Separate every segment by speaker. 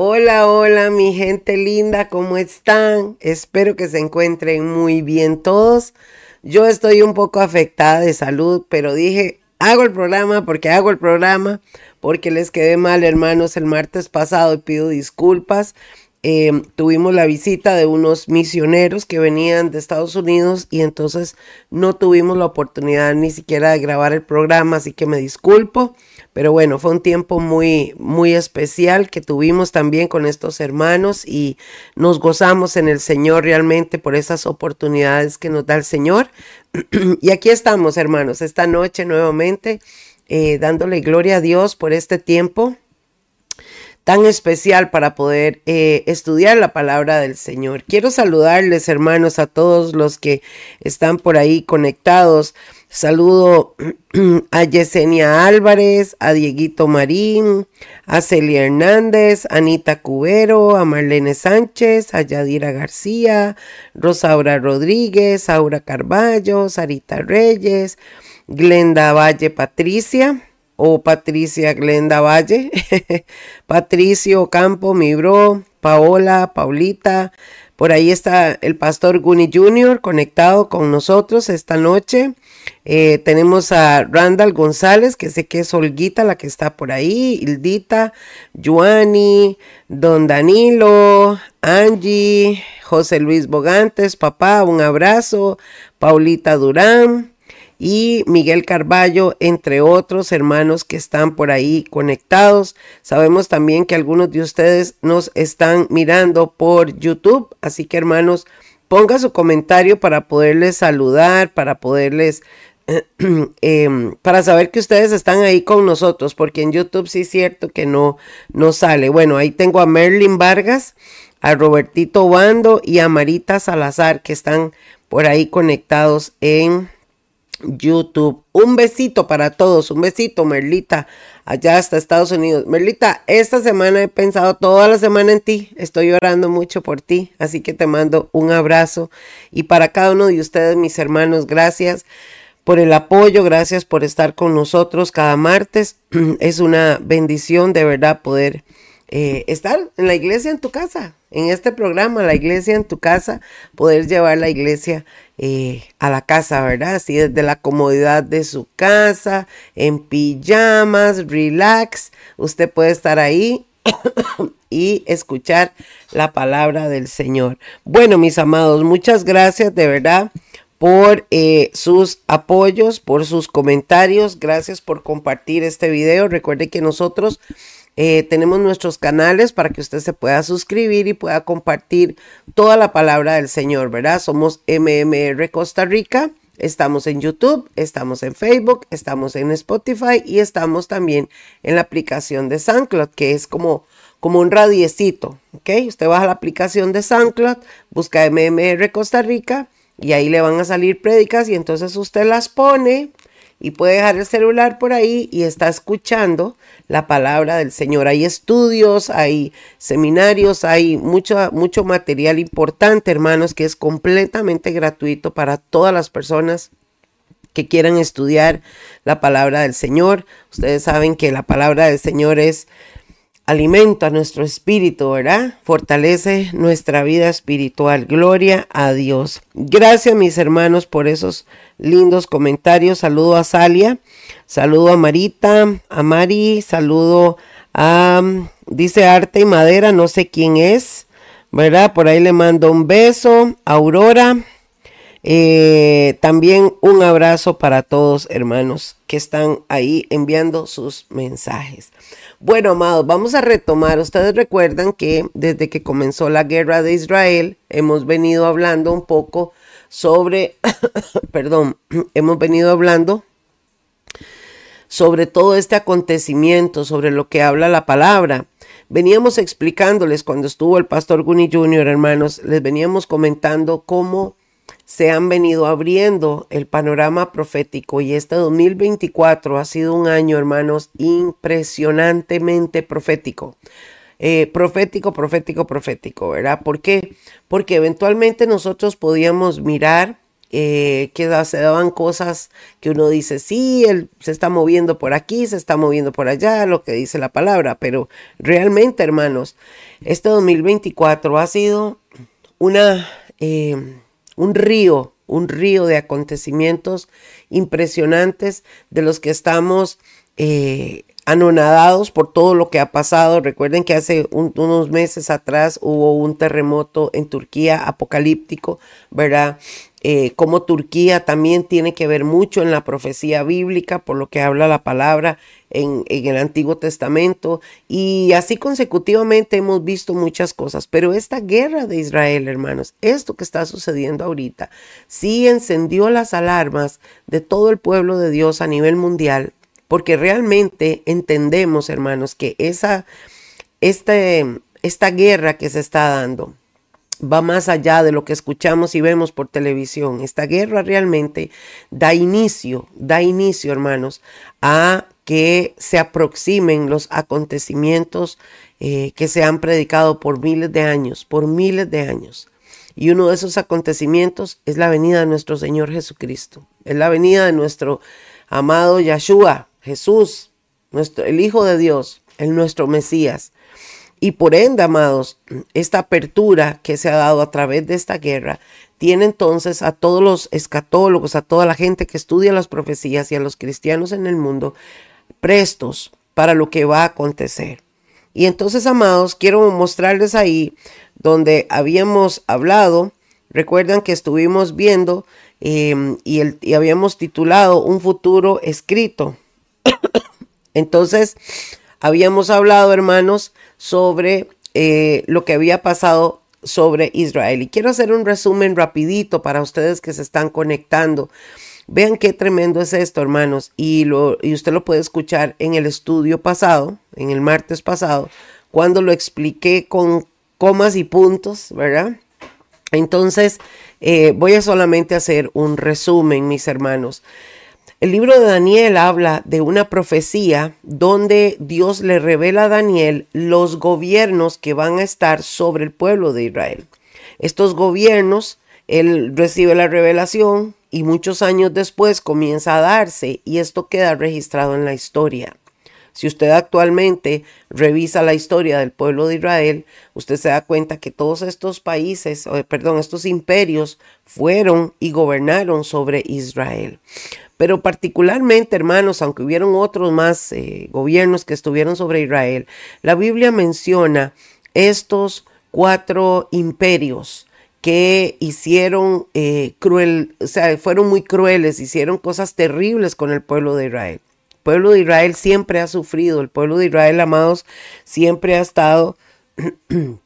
Speaker 1: Hola, hola, mi gente linda, ¿cómo están? Espero que se encuentren muy bien todos. Yo estoy un poco afectada de salud, pero dije, hago el programa porque hago el programa, porque les quedé mal, hermanos, el martes pasado y pido disculpas. Em, tuvimos la visita de unos misioneros que venían de Estados Unidos y entonces no tuvimos la oportunidad ni siquiera de grabar el programa, así que me disculpo. Pero bueno, fue un tiempo muy, muy especial que tuvimos también con estos hermanos y nos gozamos en el Señor realmente por esas oportunidades que nos da el Señor. y aquí estamos, hermanos, esta noche nuevamente, eh, dándole gloria a Dios por este tiempo tan especial para poder eh, estudiar la palabra del Señor. Quiero saludarles, hermanos, a todos los que están por ahí conectados. Saludo a Yesenia Álvarez, a Dieguito Marín, a Celia Hernández, a Anita Cubero, a Marlene Sánchez, a Yadira García, Rosaura Rodríguez, Aura Carballo, Sarita Reyes, Glenda Valle Patricia, o Patricia Glenda Valle, Patricio Campo, mi bro, Paola, Paulita. Por ahí está el pastor Guni Jr. conectado con nosotros esta noche. Eh, tenemos a Randall González, que sé que es Olguita la que está por ahí, Hildita, Juani, Don Danilo, Angie, José Luis Bogantes, papá, un abrazo, Paulita Durán, y Miguel Carballo, entre otros hermanos que están por ahí conectados. Sabemos también que algunos de ustedes nos están mirando por YouTube, así que hermanos, ponga su comentario para poderles saludar, para poderles... Em, para saber que ustedes están ahí con nosotros, porque en YouTube sí es cierto que no, no sale. Bueno, ahí tengo a Merlin Vargas, a Robertito Bando y a Marita Salazar que están por ahí conectados en YouTube. Un besito para todos, un besito, Merlita, allá hasta Estados Unidos. Merlita, esta semana he pensado toda la semana en ti, estoy orando mucho por ti, así que te mando un abrazo. Y para cada uno de ustedes, mis hermanos, gracias por el apoyo, gracias por estar con nosotros cada martes. Es una bendición de verdad poder eh, estar en la iglesia en tu casa, en este programa, la iglesia en tu casa, poder llevar la iglesia eh, a la casa, ¿verdad? Así desde la comodidad de su casa, en pijamas, relax, usted puede estar ahí y escuchar la palabra del Señor. Bueno, mis amados, muchas gracias de verdad por eh, sus apoyos, por sus comentarios. Gracias por compartir este video. Recuerde que nosotros eh, tenemos nuestros canales para que usted se pueda suscribir y pueda compartir toda la palabra del Señor, ¿verdad? Somos MMR Costa Rica. Estamos en YouTube, estamos en Facebook, estamos en Spotify y estamos también en la aplicación de SoundCloud, que es como, como un radiecito, ¿ok? Usted baja la aplicación de SoundCloud, busca MMR Costa Rica y ahí le van a salir prédicas y entonces usted las pone y puede dejar el celular por ahí y está escuchando la palabra del Señor. Hay estudios, hay seminarios, hay mucho, mucho material importante, hermanos, que es completamente gratuito para todas las personas que quieran estudiar la palabra del Señor. Ustedes saben que la palabra del Señor es alimento a nuestro espíritu, ¿verdad? Fortalece nuestra vida espiritual. Gloria a Dios. Gracias mis hermanos por esos lindos comentarios. Saludo a Salia, saludo a Marita, a Mari, saludo a, dice Arte y Madera, no sé quién es, ¿verdad? Por ahí le mando un beso. Aurora. Eh, también un abrazo para todos hermanos que están ahí enviando sus mensajes. Bueno, amados, vamos a retomar. Ustedes recuerdan que desde que comenzó la guerra de Israel hemos venido hablando un poco sobre, perdón, hemos venido hablando sobre todo este acontecimiento, sobre lo que habla la palabra. Veníamos explicándoles cuando estuvo el pastor Guni Jr., hermanos, les veníamos comentando cómo se han venido abriendo el panorama profético y este 2024 ha sido un año, hermanos, impresionantemente profético. Eh, profético, profético, profético, ¿verdad? ¿Por qué? Porque eventualmente nosotros podíamos mirar eh, que se daban cosas que uno dice, sí, él se está moviendo por aquí, se está moviendo por allá, lo que dice la palabra, pero realmente, hermanos, este 2024 ha sido una, eh, un río, un río de acontecimientos impresionantes de los que estamos eh, anonadados por todo lo que ha pasado. Recuerden que hace unos meses atrás hubo un terremoto en Turquía apocalíptico, ¿verdad? Eh, como Turquía también tiene que ver mucho en la profecía bíblica, por lo que habla la palabra en, el Antiguo Testamento. Y así consecutivamente hemos visto muchas cosas. Pero esta guerra de Israel, hermanos, esto que está sucediendo ahorita, sí encendió las alarmas de todo el pueblo de Dios a nivel mundial porque realmente entendemos, hermanos, que esa, este, esta guerra que se está dando va más allá de lo que escuchamos y vemos por televisión. Esta guerra realmente da inicio, da inicio, hermanos, a que se aproximen los acontecimientos eh, que se han predicado por miles de años, por miles de años. Y uno de esos acontecimientos es la venida de nuestro Señor Jesucristo, es la venida de nuestro amado Yahshua, Jesús, nuestro, el Hijo de Dios, el nuestro Mesías. Y por ende, amados, esta apertura que se ha dado a través de esta guerra tiene entonces a todos los escatólogos, a toda la gente que estudia las profecías y a los cristianos en el mundo prestos para lo que va a acontecer. Y entonces, amados, quiero mostrarles ahí donde habíamos hablado, recuerdan que estuvimos viendo em, y, el, y habíamos titulado Un futuro escrito. Entonces, habíamos hablado, hermanos, sobre eh, lo que había pasado sobre Israel. Y quiero hacer un resumen rapidito para ustedes que se están conectando. Vean qué tremendo es esto, hermanos. Y, lo, y usted lo puede escuchar en el estudio pasado, en el martes pasado, cuando lo expliqué con comas y puntos, ¿verdad? Entonces, eh, voy a solamente hacer un resumen, mis hermanos. El libro de Daniel habla de una profecía donde Dios le revela a Daniel los gobiernos que van a estar sobre el pueblo de Israel. Estos gobiernos, él recibe la revelación y muchos años después comienza a darse y esto queda registrado en la historia. Si usted actualmente revisa la historia del pueblo de Israel, usted se da cuenta que todos estos países, perdón, estos imperios fueron y gobernaron sobre Israel. Pero particularmente, hermanos, aunque hubieron otros más eh, gobiernos que estuvieron sobre Israel, la Biblia menciona estos cuatro imperios que hicieron eh, cruel, o sea, fueron muy crueles, hicieron cosas terribles con el pueblo de Israel. El pueblo de Israel siempre ha sufrido, el pueblo de Israel, amados, siempre ha estado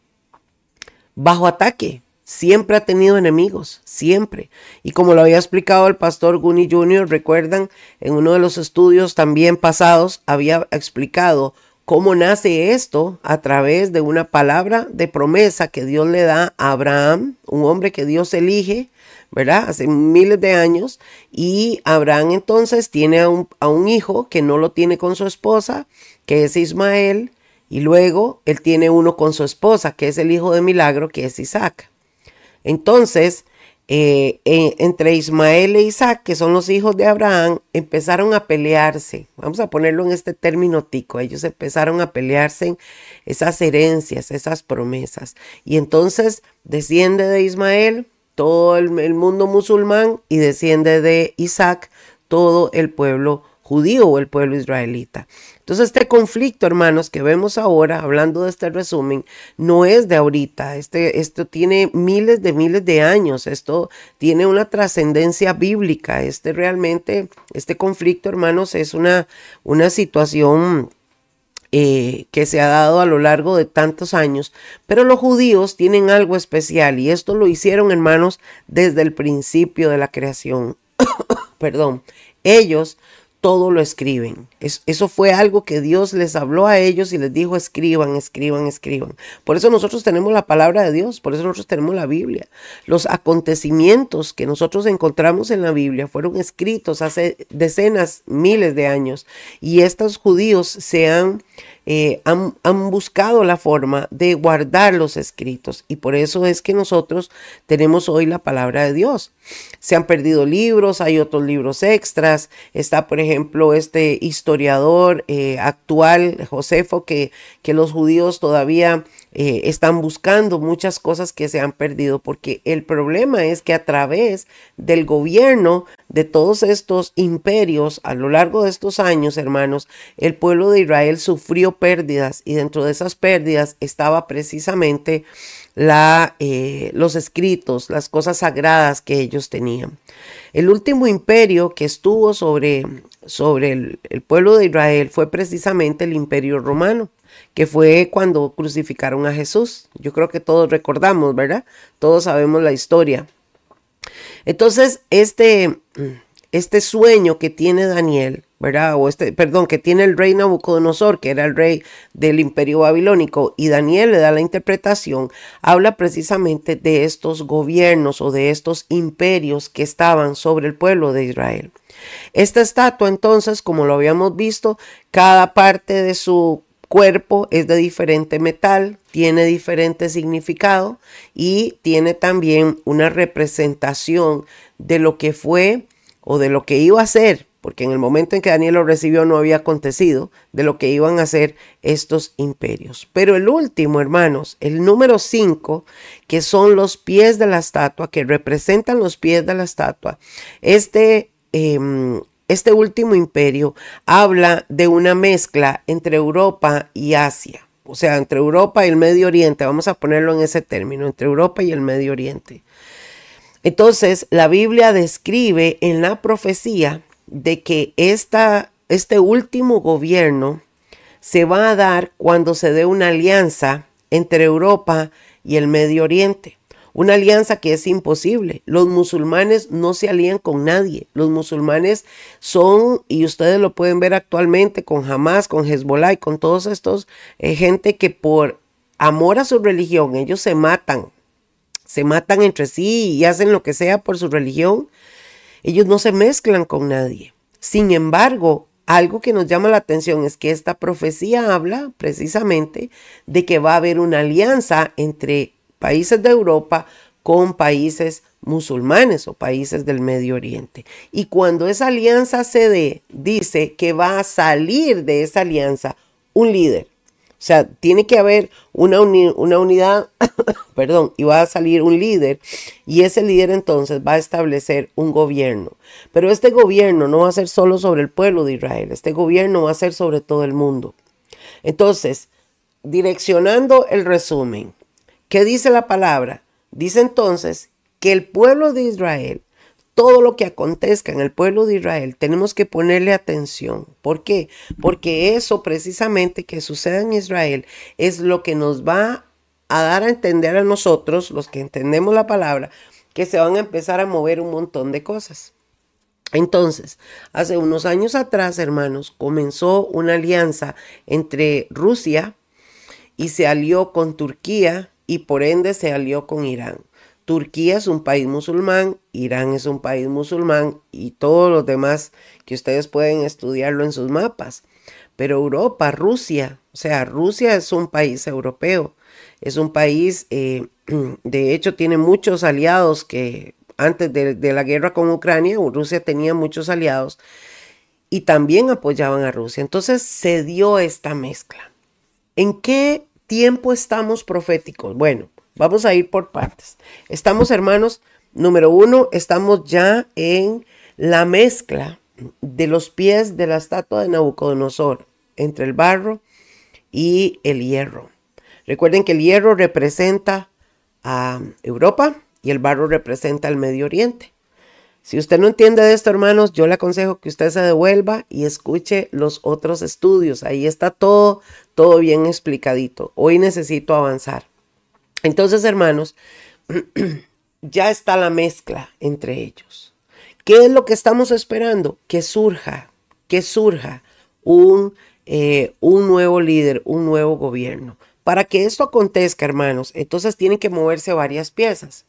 Speaker 1: bajo ataque, Siempre ha tenido enemigos, siempre. Y como lo había explicado el pastor Guni Jr., recuerdan, en uno de los estudios también pasados, había explicado cómo nace esto a través de una palabra de promesa que Dios le da a Abraham, un hombre que Dios elige, ¿verdad? Hace miles de años. Y Abraham entonces tiene a un, un hijo que no lo tiene con su esposa, que es Ismael. Y luego él tiene uno con su esposa, que es el hijo de milagro, que es Isaac. Entonces, eh, entre Ismael e Isaac, que son los hijos de Abraham, empezaron a pelearse. Vamos a ponerlo en este término tico. Ellos empezaron a pelearse en esas herencias, esas promesas. Y entonces desciende de Ismael todo el, el mundo musulmán y desciende de Isaac todo el pueblo judío o el pueblo israelita. Entonces este conflicto, hermanos, que vemos ahora, hablando de este resumen, no es de ahorita, este, esto tiene miles de miles de años, esto tiene una trascendencia bíblica, este realmente, este conflicto, hermanos, es una, una situación eh, que se ha dado a lo largo de tantos años, pero los judíos tienen algo especial y esto lo hicieron, hermanos, desde el principio de la creación. Perdón, ellos todo lo escriben. eso fue algo que Dios les habló a ellos y les dijo, escriban, escriban, escriban. Por eso nosotros tenemos la palabra de Dios, por eso nosotros tenemos la Biblia. Los acontecimientos que nosotros encontramos en la Biblia fueron escritos hace decenas, miles de años. Y estos judíos se han eh, han, buscado la forma de guardar los escritos y por eso es que nosotros tenemos hoy la palabra de Dios. Se han perdido libros, hay otros libros extras. Está, por ejemplo, este historiador eh, actual, Josefo, que los judíos todavía eh, están buscando muchas cosas que se han perdido, porque el problema es que a través del gobierno de todos estos imperios a lo largo de estos años, hermanos, el pueblo de Israel sufrió pérdidas y dentro de esas pérdidas estaba precisamente la, eh, los escritos, las cosas sagradas que ellos tenían. El último imperio que estuvo sobre, sobre el pueblo de Israel fue precisamente el imperio romano que fue cuando crucificaron a Jesús. Yo creo que todos recordamos, ¿verdad? Todos sabemos la historia. Entonces, este, este sueño que tiene Daniel, ¿verdad? O este, perdón, que tiene el rey Nabucodonosor, que era el rey del imperio babilónico, y Daniel le da la interpretación, habla precisamente de estos gobiernos o de estos imperios que estaban sobre el pueblo de Israel. Esta estatua, entonces, como lo habíamos visto, cada parte de su cuerpo es de diferente metal, tiene diferente significado y tiene también una representación de lo que fue o de lo que iba a ser, porque en el momento en que Daniel lo recibió no había acontecido, de lo que iban a ser estos imperios. Pero el último, hermanos, el número 5, que son los pies de la estatua, que representan los pies de la estatua, este eh, este último imperio habla de una mezcla entre Europa y Asia, o sea, entre Europa y el Medio Oriente, vamos a ponerlo en ese término, entre Europa y el Medio Oriente. Entonces, la Biblia describe en la profecía de que esta, este último gobierno se va a dar cuando se dé una alianza entre Europa y el Medio Oriente. Una alianza que es imposible. Los musulmanes no se alían con nadie. Los musulmanes son, y ustedes lo pueden ver actualmente con Hamas, con Hezbollah y con todos estos, eh, gente que por amor a su religión, ellos se matan. Se matan entre sí y hacen lo que sea por su religión. Ellos no se mezclan con nadie. Sin embargo, algo que nos llama la atención es que esta profecía habla precisamente de que va a haber una alianza entre países de Europa con países musulmanes o países del Medio Oriente. Y cuando esa alianza se dé, dice que va a salir de esa alianza un líder. O sea, tiene que haber una, una unidad, perdón, y va a salir un líder. Y ese líder entonces va a establecer un gobierno. Pero este gobierno no va a ser solo sobre el pueblo de Israel, este gobierno va a ser sobre todo el mundo. Entonces, direccionando el resumen, ¿Qué dice la palabra? Dice entonces que el pueblo de Israel, todo lo que acontezca en el pueblo de Israel, tenemos que ponerle atención. ¿Por qué? Porque eso precisamente que suceda en Israel es lo que nos va a dar a entender a nosotros, los que entendemos la palabra, que se van a empezar a mover un montón de cosas. Entonces, hace unos años atrás, hermanos, comenzó una alianza entre Rusia y se alió con Turquía y por ende se alió con Irán. Turquía es un país musulmán, Irán es un país musulmán y todos los demás que ustedes pueden estudiarlo en sus mapas. Pero Europa, Rusia, o sea, Rusia es un país europeo, es un país, eh, de hecho, tiene muchos aliados que antes de, de la guerra con Ucrania, Rusia tenía muchos aliados y también apoyaban a Rusia. Entonces se dio esta mezcla. ¿En qué tiempo estamos proféticos? Bueno, vamos a ir por partes. Estamos, hermanos, número uno, estamos ya en la mezcla de los pies de la estatua de Nabucodonosor entre el barro y el hierro. Recuerden que el hierro representa a Europa y el barro representa al Medio Oriente. Si usted no entiende de esto, hermanos, yo le aconsejo que usted se devuelva y escuche los otros estudios. Ahí está todo, todo bien explicadito. Hoy necesito avanzar. Entonces, hermanos, ya está la mezcla entre ellos. ¿Qué es lo que estamos esperando? Que surja, que surja un, eh, un nuevo líder, un nuevo gobierno. Para que esto acontezca, hermanos, entonces tienen que moverse varias piezas.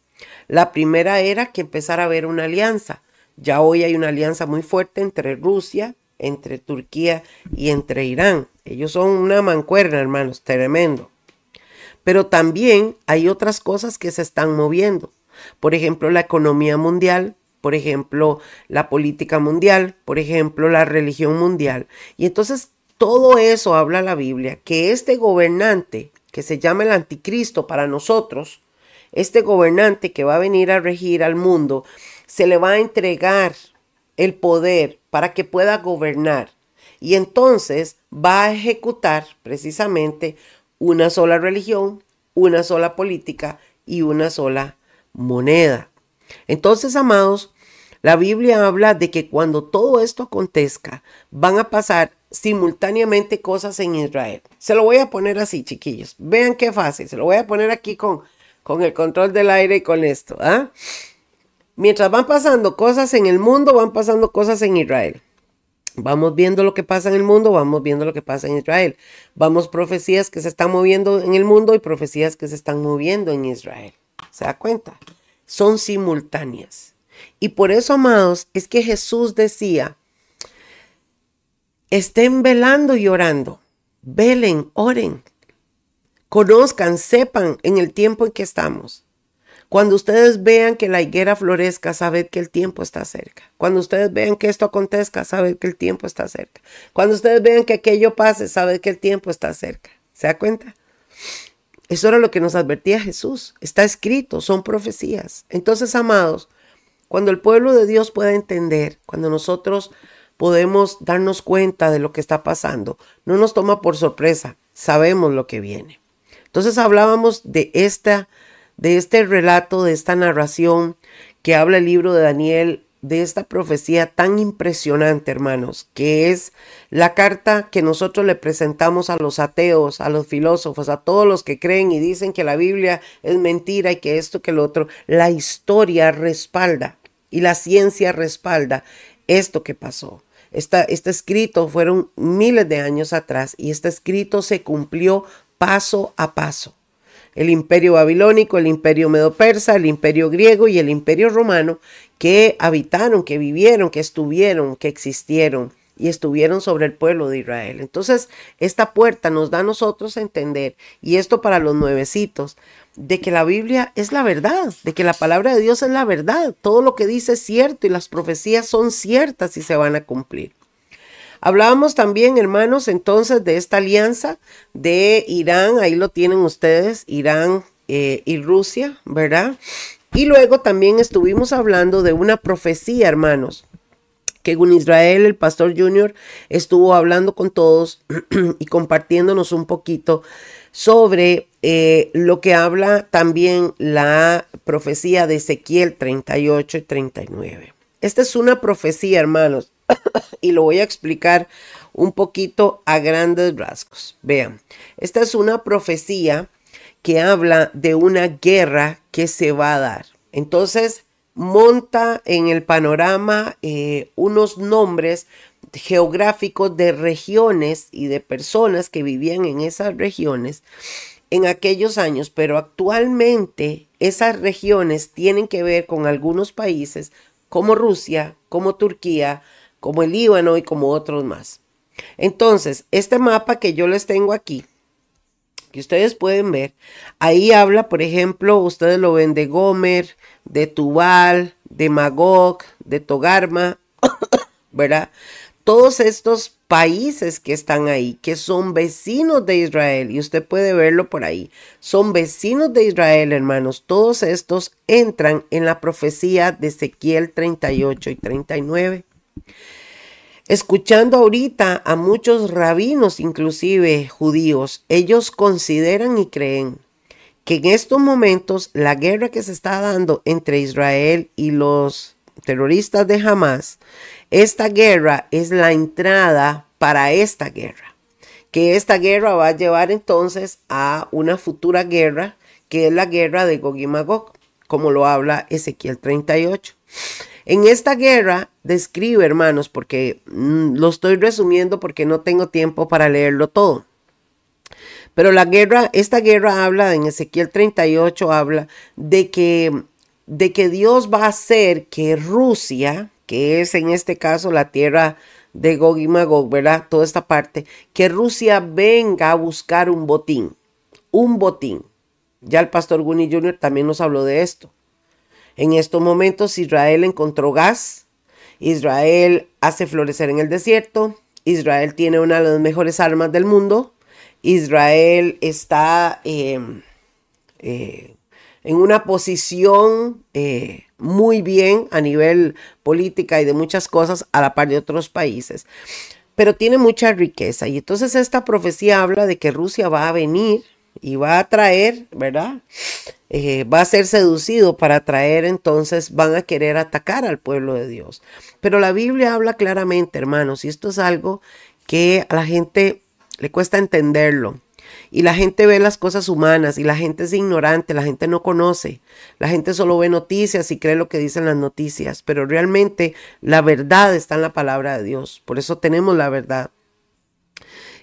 Speaker 1: La primera era que empezara a haber una alianza. Ya hoy hay una alianza muy fuerte entre Rusia, entre Turquía y entre Irán. Ellos son una mancuerna, hermanos, tremendo. Pero también hay otras cosas que se están moviendo. Por ejemplo, la economía mundial, por ejemplo, la política mundial, por ejemplo, la religión mundial. Y entonces todo eso habla la Biblia, que este gobernante, que se llama el anticristo para nosotros, este gobernante que va a venir a regir al mundo, se le va a entregar el poder para que pueda gobernar. Y entonces va a ejecutar precisamente una sola religión, una sola política y una sola moneda. Entonces, amados, la Biblia habla de que cuando todo esto acontezca, van a pasar simultáneamente cosas en Israel. Se lo voy a poner así, chiquillos. Vean qué fácil. Se lo voy a poner aquí con, con el control del aire y con esto. ¿ah? Mientras van pasando cosas en el mundo, van pasando cosas en Israel. Vamos viendo lo que pasa en el mundo, vamos viendo lo que pasa en Israel. Vamos profecías que se están moviendo en el mundo y profecías que se están moviendo en Israel. ¿Se da cuenta? Son simultáneas. Y por eso, amados, es que Jesús decía, estén velando y orando. Velen, oren. Conozcan, sepan en el tiempo en que estamos. Cuando ustedes vean que la higuera florezca, sabed que el tiempo está cerca. Cuando ustedes vean que esto acontezca, sabed que el tiempo está cerca. Cuando ustedes vean que aquello pase, sabed que el tiempo está cerca. ¿Se da cuenta? Eso era lo que nos advertía Jesús. Está escrito, son profecías. Entonces, amados, cuando el pueblo de Dios pueda entender, cuando nosotros podemos darnos cuenta de lo que está pasando, no nos toma por sorpresa, sabemos lo que viene. Entonces hablábamos de esta de este relato, de esta narración que habla el libro de Daniel, de esta profecía tan impresionante, hermanos, que es la carta que nosotros le presentamos a los ateos, a los filósofos, a todos los que creen y dicen que la Biblia es mentira y que esto, que lo otro. La historia respalda y la ciencia respalda esto que pasó. este escrito fueron miles de años atrás y este escrito se cumplió paso a paso el imperio babilónico, el imperio medo-persa, el imperio griego y el imperio romano, que habitaron, que vivieron, que estuvieron, que existieron y estuvieron sobre el pueblo de Israel. Entonces, esta puerta nos da a nosotros a entender, y esto para los nuevecitos, de que la Biblia es la verdad, de que la palabra de Dios es la verdad, todo lo que dice es cierto y las profecías son ciertas y se van a cumplir. Hablábamos también, hermanos, entonces de esta alianza de Irán, ahí lo tienen ustedes, Irán eh, y Rusia, ¿verdad? Y luego también estuvimos hablando de una profecía, hermanos, que en Israel el pastor Junior estuvo hablando con todos y compartiéndonos un poquito sobre eh, lo que habla también la profecía de Ezequiel 38 y 39. Esta es una profecía, hermanos, y lo voy a explicar un poquito a grandes rasgos. Vean, esta es una profecía que habla de una guerra que se va a dar. Entonces, monta en el panorama eh, unos nombres geográficos de regiones y de personas que vivían en esas regiones en aquellos años, pero actualmente esas regiones tienen que ver con algunos países como Rusia, como Turquía, como el Líbano y como otros más. Entonces, este mapa que yo les tengo aquí, que ustedes pueden ver, ahí habla, por ejemplo, ustedes lo ven de Gomer, de Tubal, de Magog, de Togarma, ¿verdad? Todos estos países que están ahí, que son vecinos de Israel, y usted puede verlo por ahí, son vecinos de Israel, hermanos. Todos estos entran en la profecía de Ezequiel 38 y 39 escuchando ahorita a muchos rabinos, inclusive judíos, ellos consideran y creen que en estos momentos la guerra que se está dando entre Israel y los terroristas de Hamas, esta guerra es la entrada para esta guerra. Que esta guerra va a llevar entonces a una futura guerra, que es la guerra de Gog y Magog, como lo habla Ezequiel 38. En esta guerra describe, hermanos, porque mm, lo estoy resumiendo porque no tengo tiempo para leerlo todo. Pero la guerra, esta guerra habla, en Ezequiel 38 habla de que, de que Dios va a hacer que Rusia, que es en este caso la tierra de Gog y Magog, ¿verdad? Toda esta parte, que Rusia venga a buscar un botín, un botín. Ya el pastor Guni Jr. también nos habló de esto. En estos momentos Israel encontró gas, Israel hace florecer en el desierto, Israel tiene una de las mejores armas del mundo, Israel está eh, eh, en una posición eh, muy bien a nivel política y de muchas cosas a la par de otros países, pero tiene mucha riqueza. Y entonces esta profecía habla de que Rusia va a venir y va a traer, ¿verdad? Eh, va a ser seducido para traer, entonces van a querer atacar al pueblo de Dios. Pero la Biblia habla claramente, hermanos, y esto es algo que a la gente le cuesta entenderlo. Y la gente ve las cosas humanas y la gente es ignorante, la gente no conoce, la gente solo ve noticias y cree lo que dicen las noticias, pero realmente la verdad está en la palabra de Dios, por eso tenemos la verdad.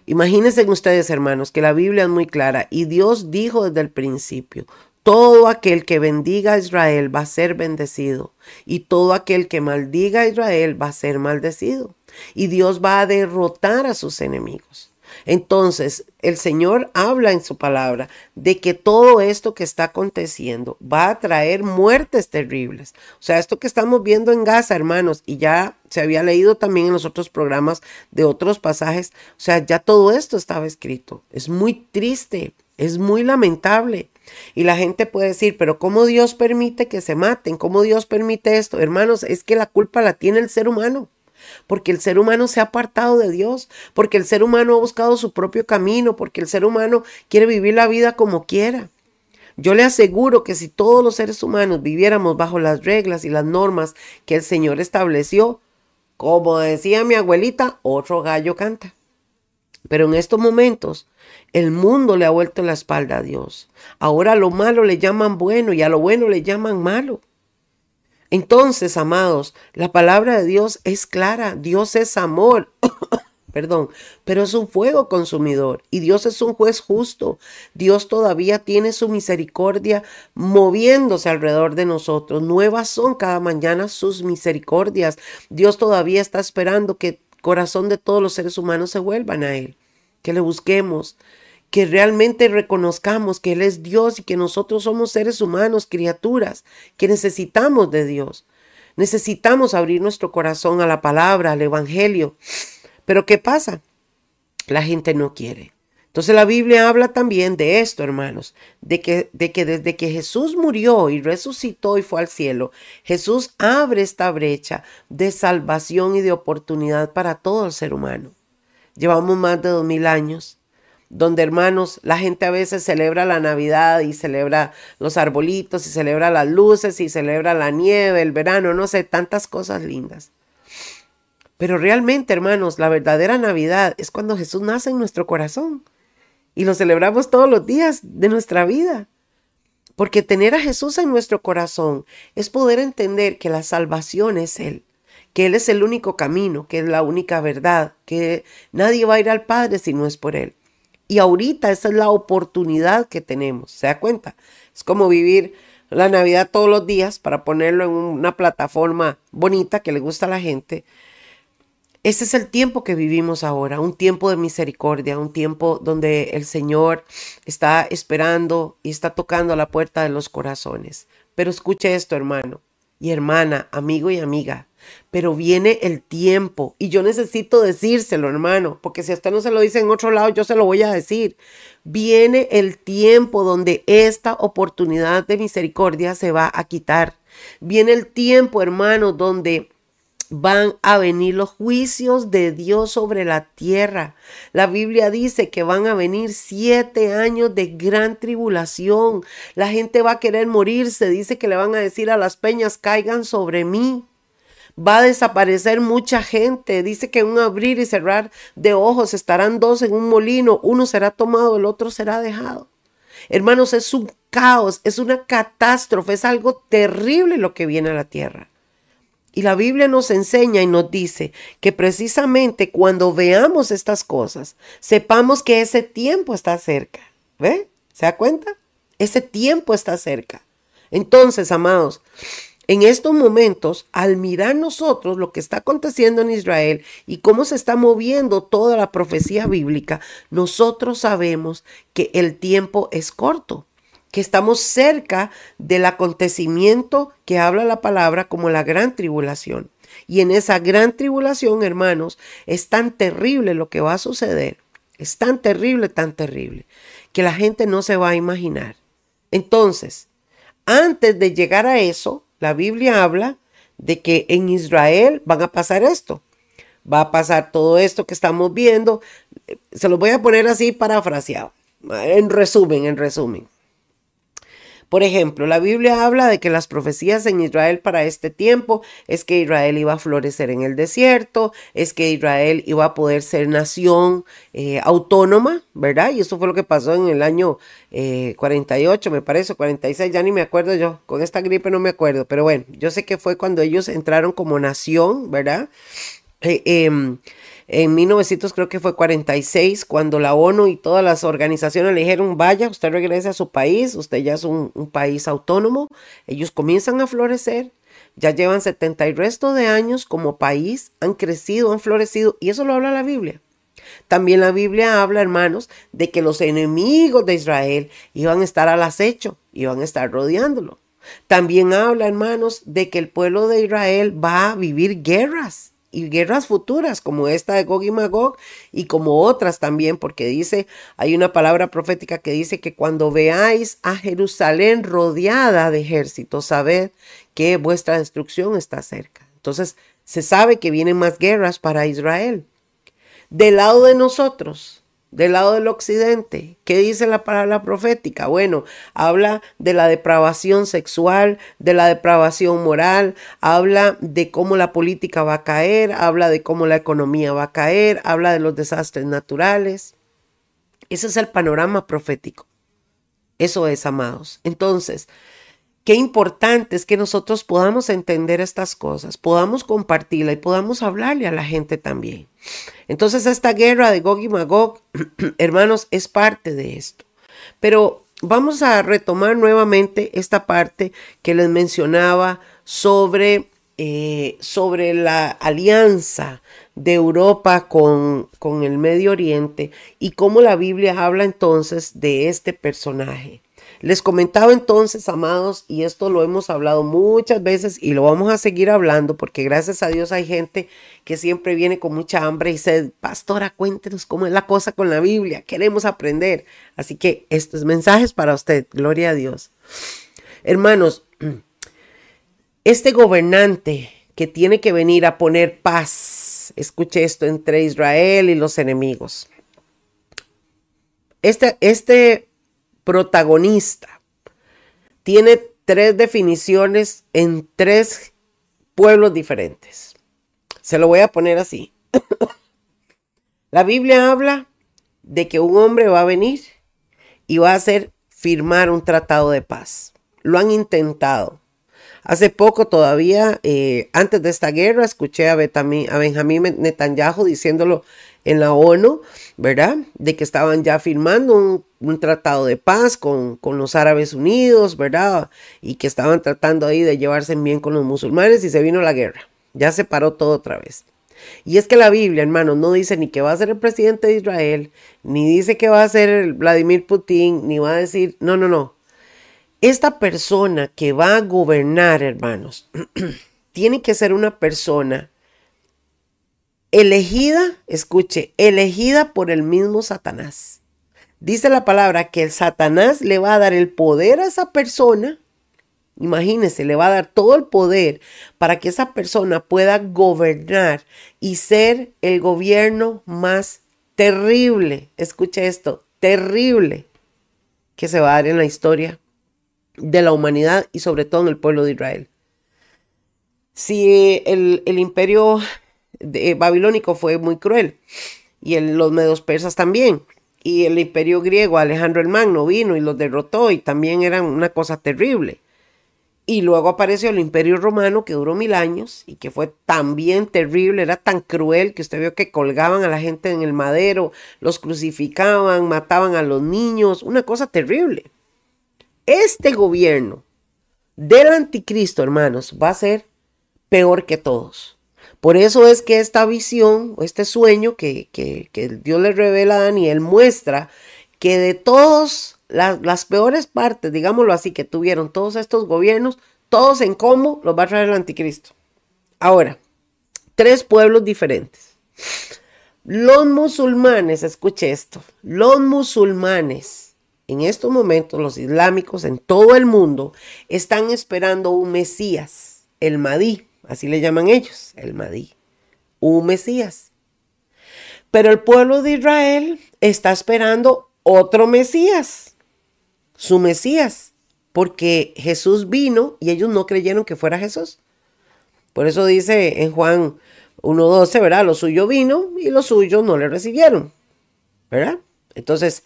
Speaker 1: Imagínense ustedes, hermanos, que la Biblia es muy clara y Dios dijo desde el principio, todo aquel que bendiga a Israel va a ser bendecido y todo aquel que maldiga a Israel va a ser maldecido. Y Dios va a derrotar a sus enemigos. Entonces, el Señor habla en su palabra de que todo esto que está aconteciendo va a traer muertes terribles. O sea, esto que estamos viendo en Gaza, hermanos, y ya se había leído también en los otros programas de otros pasajes, o sea, ya todo esto estaba escrito. Es muy triste, es muy lamentable. Y la gente puede decir, pero ¿cómo Dios permite que se maten? ¿Cómo Dios permite esto? Hermanos, es que la culpa la tiene el ser humano porque el ser humano se ha apartado de Dios, porque el ser humano ha buscado su propio camino, porque el ser humano quiere vivir la vida como quiera. Yo le aseguro que si todos los seres humanos viviéramos bajo las reglas y las normas que el Señor estableció, como decía mi abuelita, otro gallo canta. Pero en estos momentos el mundo le ha vuelto la espalda a Dios. Ahora a lo malo le llaman bueno y a lo bueno le llaman malo. Entonces, amados, la palabra de Dios es clara. Dios es amor. Perdón, pero es un fuego consumidor y Dios es un juez justo. Dios todavía tiene su misericordia moviéndose alrededor de nosotros. Nuevas son cada mañana sus misericordias. Dios todavía está esperando que el corazón de todos los seres humanos se vuelvan a Él, que le busquemos, que realmente reconozcamos que Él es Dios y que nosotros somos seres humanos, criaturas, que necesitamos de Dios. Necesitamos abrir nuestro corazón a la palabra, al Evangelio. Pero ¿qué pasa? La gente no quiere. Entonces la Biblia habla también de esto, hermanos, de que, de que desde que Jesús murió y resucitó y fue al cielo, Jesús abre esta brecha de salvación y de oportunidad para todo el ser humano. Llevamos más de dos mil años donde hermanos, la gente a veces celebra la Navidad y celebra los arbolitos y celebra las luces y celebra la nieve, el verano, no sé, tantas cosas lindas. Pero realmente, hermanos, la verdadera Navidad es cuando Jesús nace en nuestro corazón y lo celebramos todos los días de nuestra vida. Porque tener a Jesús en nuestro corazón es poder entender que la salvación es Él, que Él es el único camino, que es la única verdad, que nadie va a ir al Padre si no es por Él. Y ahorita esa es la oportunidad que tenemos. ¿Se da cuenta? Es como vivir la Navidad todos los días para ponerlo en una plataforma bonita que le gusta a la gente. Ese es el tiempo que vivimos ahora, un tiempo de misericordia, un tiempo donde el Señor está esperando y está tocando a la puerta de los corazones. Pero escuche esto, hermano y hermana, amigo y amiga. Pero viene el tiempo y yo necesito decírselo, hermano, porque si usted no se lo dice en otro lado, yo se lo voy a decir. Viene el tiempo donde esta oportunidad de misericordia se va a quitar. Viene el tiempo, hermano, donde van a venir los juicios de Dios sobre la tierra. La Biblia dice que van a venir siete años de gran tribulación. La gente va a querer morirse. Dice que le van a decir a las peñas, caigan sobre mí. Va a desaparecer mucha gente. Dice que en un abrir y cerrar de ojos estarán dos en un molino. Uno será tomado, el otro será dejado. Hermanos, es un caos, es una catástrofe, es algo terrible lo que viene a la tierra. Y la Biblia nos enseña y nos dice que precisamente cuando veamos estas cosas, sepamos que ese tiempo está cerca. ¿Ve? ¿Se da cuenta? Ese tiempo está cerca. Entonces, amados, en estos momentos, al mirar nosotros lo que está aconteciendo en Israel y cómo se está moviendo toda la profecía bíblica, nosotros sabemos que el tiempo es corto, que estamos cerca del acontecimiento que habla la palabra como la gran tribulación. Y en esa gran tribulación, hermanos, es tan terrible lo que va a suceder, es tan terrible, tan terrible, que la gente no se va a imaginar. Entonces, antes de llegar a eso, la Biblia habla de que en Israel van a pasar esto. Va a pasar todo esto que estamos viendo. Se lo voy a poner así parafraseado. En resumen, en resumen. Por ejemplo, la Biblia habla de que las profecías en Israel para este tiempo es que Israel iba a florecer en el desierto, es que Israel iba a poder ser nación eh, autónoma, ¿verdad? Y eso fue lo que pasó en el año 48, eh, me parece, 46, ya ni me acuerdo yo, con esta gripe no me acuerdo, pero bueno, yo sé que fue cuando ellos entraron como nación, ¿verdad? Eh, em, en 1900 creo que fue 46, cuando la ONU y todas las organizaciones le dijeron, vaya, usted regrese a su país, usted ya es un, país autónomo, ellos comienzan a florecer, ya llevan 70 y resto de años como país, han crecido, han florecido, y eso lo habla la Biblia. También la Biblia habla, hermanos, de que los enemigos de Israel iban a estar al acecho, iban a estar rodeándolo. También habla, hermanos, de que el pueblo de Israel va a vivir guerras y guerras futuras como esta de Gog y Magog y como otras también, porque dice, hay una palabra profética que dice que cuando veáis a Jerusalén rodeada de ejércitos, sabed que vuestra destrucción está cerca. Entonces, se sabe que vienen más guerras para Israel. Del lado de nosotros, del lado del occidente. ¿Qué dice la palabra profética? Bueno, habla de la depravación sexual, de la depravación moral, habla de cómo la política va a caer, habla de cómo la economía va a caer, habla de los desastres naturales. Ese es el panorama profético. Eso es, amados. Entonces, Qué importante es que nosotros podamos entender estas cosas, podamos compartirla y podamos hablarle a la gente también. Entonces esta guerra de Gog y Magog, hermanos, es parte de esto. Pero vamos a retomar nuevamente esta parte que les mencionaba sobre, eh, sobre la alianza de Europa con, con el Medio Oriente y cómo la Biblia habla entonces de este personaje. Les comentaba entonces, amados, y esto lo hemos hablado muchas veces y lo vamos a seguir hablando porque gracias a Dios hay gente que siempre viene con mucha hambre y dice, pastora, cuéntenos cómo es la cosa con la Biblia, queremos aprender. Así que estos mensajes para usted, gloria a Dios. Hermanos, este gobernante que tiene que venir a poner paz, escuche esto, entre Israel y los enemigos. Este, este protagonista. Tiene tres definiciones en tres pueblos diferentes. Se lo voy a poner así. La Biblia habla de que un hombre va a venir y va a hacer firmar un tratado de paz. Lo han intentado. Hace poco todavía, eh, antes de esta guerra, escuché a, a Benjamín Netanyahu diciéndolo en la ONU, ¿verdad? De que estaban ya firmando un, tratado de paz con, con, los árabes unidos, ¿verdad? Y que estaban tratando ahí de llevarse bien con los musulmanes y se vino la guerra. Ya se paró todo otra vez. Y es que la Biblia, hermano, no dice ni que va a ser el presidente de Israel, ni dice que va a ser Vladimir Putin, ni va a decir, no, no, no. Esta persona que va a gobernar, hermanos, tiene que ser una persona elegida, escuche, elegida por el mismo Satanás. Dice la palabra que el Satanás le va a dar el poder a esa persona. Imagínese, le va a dar todo el poder para que esa persona pueda gobernar y ser el gobierno más terrible. Escuche esto, terrible que se va a dar en la historia de la humanidad y sobre todo en el pueblo de Israel. Si el, el imperio de, babilónico fue muy cruel y los medos persas también. Y el imperio griego, Alejandro el Magno, vino y los derrotó y también eran una cosa terrible. Y luego apareció el imperio romano que duró mil años y que fue también terrible, era tan cruel que usted vio que colgaban a la gente en el madero, los crucificaban, mataban a los niños, una cosa terrible. Este gobierno del anticristo, hermanos, va a ser peor que todos. Por eso es que esta visión, este sueño que, Dios le revela a Daniel, muestra que de todas las peores partes, digámoslo así, que tuvieron todos estos gobiernos, todos en combo los va a traer el anticristo. Ahora, tres pueblos diferentes. Los musulmanes, escuche esto, los musulmanes en estos momentos, los islámicos en todo el mundo, están esperando un Mesías, el Mahdi, así le llaman ellos, el Mahdi, un Mesías. Pero el pueblo de Israel está esperando otro Mesías, su Mesías, porque Jesús vino y ellos no creyeron que fuera Jesús. Por eso dice en Juan 1.12, ¿verdad? Lo suyo vino y lo suyo no le recibieron, ¿verdad? Entonces,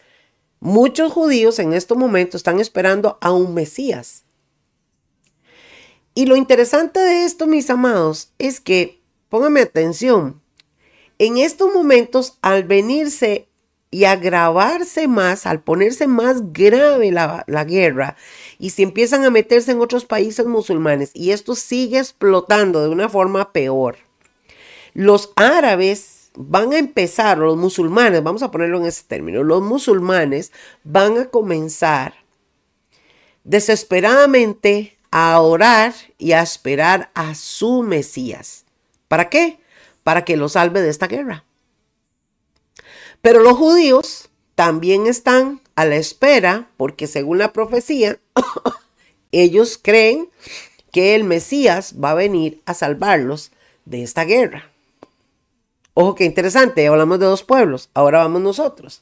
Speaker 1: muchos judíos en estos momentos están esperando a un Mesías. Y lo interesante de esto, mis amados, es que, pónganme atención, en estos momentos, al venirse y agravarse más, al ponerse más grave la, la, guerra, y se empiezan a meterse en otros países musulmanes, y esto sigue explotando de una forma peor. Los árabes van a empezar, los musulmanes, vamos a ponerlo en ese término, los musulmanes van a comenzar desesperadamente a orar y a esperar a su Mesías. ¿Para qué? Para que lo salve de esta guerra. Pero los judíos también están a la espera, porque según la profecía, ellos creen que el Mesías va a venir a salvarlos de esta guerra. Ojo, qué interesante, hablamos de dos pueblos, ahora vamos nosotros.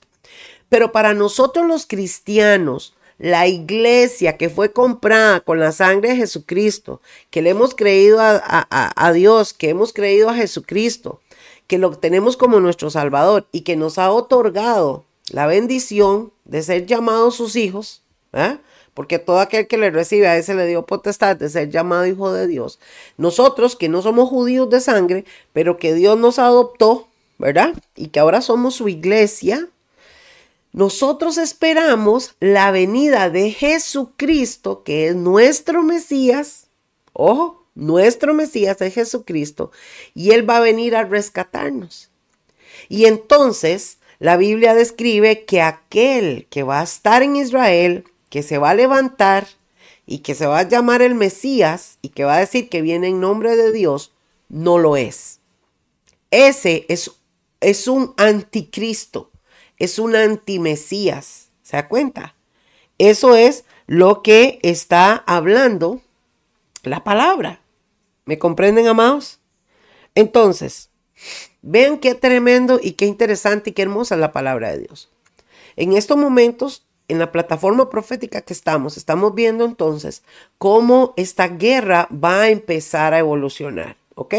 Speaker 1: Pero para nosotros los cristianos, la iglesia que fue comprada con la sangre de Jesucristo, que le hemos creído a, Dios, que hemos creído a Jesucristo, que lo tenemos como nuestro Salvador y que nos ha otorgado la bendición de ser llamados sus hijos, ¿eh? porque todo aquel que le recibe a ese le dio potestad de ser llamado hijo de Dios. Nosotros que no somos judíos de sangre, pero que Dios nos adoptó, ¿verdad? Y que ahora somos su iglesia, nosotros esperamos la venida de Jesucristo, que es nuestro Mesías. Ojo, nuestro Mesías es Jesucristo, y Él va a venir a rescatarnos. Y entonces la Biblia describe que aquel que va a estar en Israel que se va a levantar y que se va a llamar el Mesías y que va a decir que viene en nombre de Dios, no lo es. Ese es, es un anticristo, es un antimesías. ¿Se da cuenta? Eso es lo que está hablando la palabra. ¿Me comprenden, amados? Entonces, vean qué tremendo y qué interesante y qué hermosa es la palabra de Dios. En estos momentos en la plataforma profética que estamos, estamos viendo entonces cómo esta guerra va a empezar a evolucionar, ¿ok?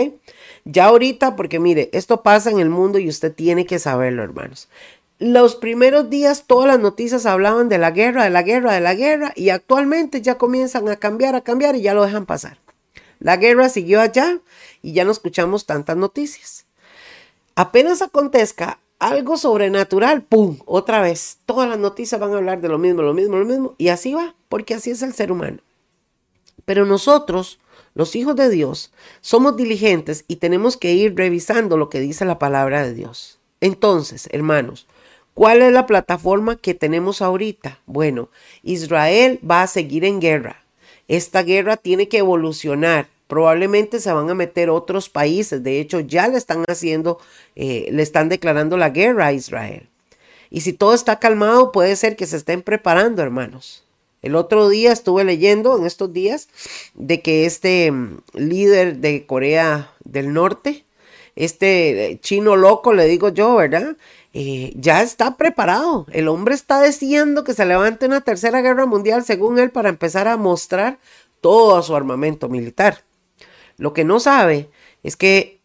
Speaker 1: Ya ahorita, porque mire, esto pasa en el mundo y usted tiene que saberlo, hermanos. Los primeros días todas las noticias hablaban de la guerra, de la guerra, de la guerra y actualmente ya comienzan a cambiar, a cambiar y ya lo dejan pasar. La guerra siguió allá y ya no escuchamos tantas noticias. Apenas acontezca algo sobrenatural, ¡pum! Otra vez. Todas las noticias van a hablar de lo mismo, lo mismo, lo mismo. Y así va, porque así es el ser humano. Pero nosotros, los hijos de Dios, somos diligentes y tenemos que ir revisando lo que dice la palabra de Dios. Entonces, hermanos, ¿cuál es la plataforma que tenemos ahorita? Bueno, Israel va a seguir en guerra. Esta guerra tiene que evolucionar probablemente se van a meter otros países. De hecho, ya le están haciendo, eh, le están declarando la guerra a Israel. Y si todo está calmado, puede ser que se estén preparando, hermanos. El otro día estuve leyendo, en estos días, de que este mm, líder de Corea del Norte, este eh, chino loco, le digo yo, ¿verdad? Eh, ya está preparado. El hombre está diciendo que se levante una tercera guerra mundial, según él, para empezar a mostrar todo su armamento militar. Lo que no sabe es que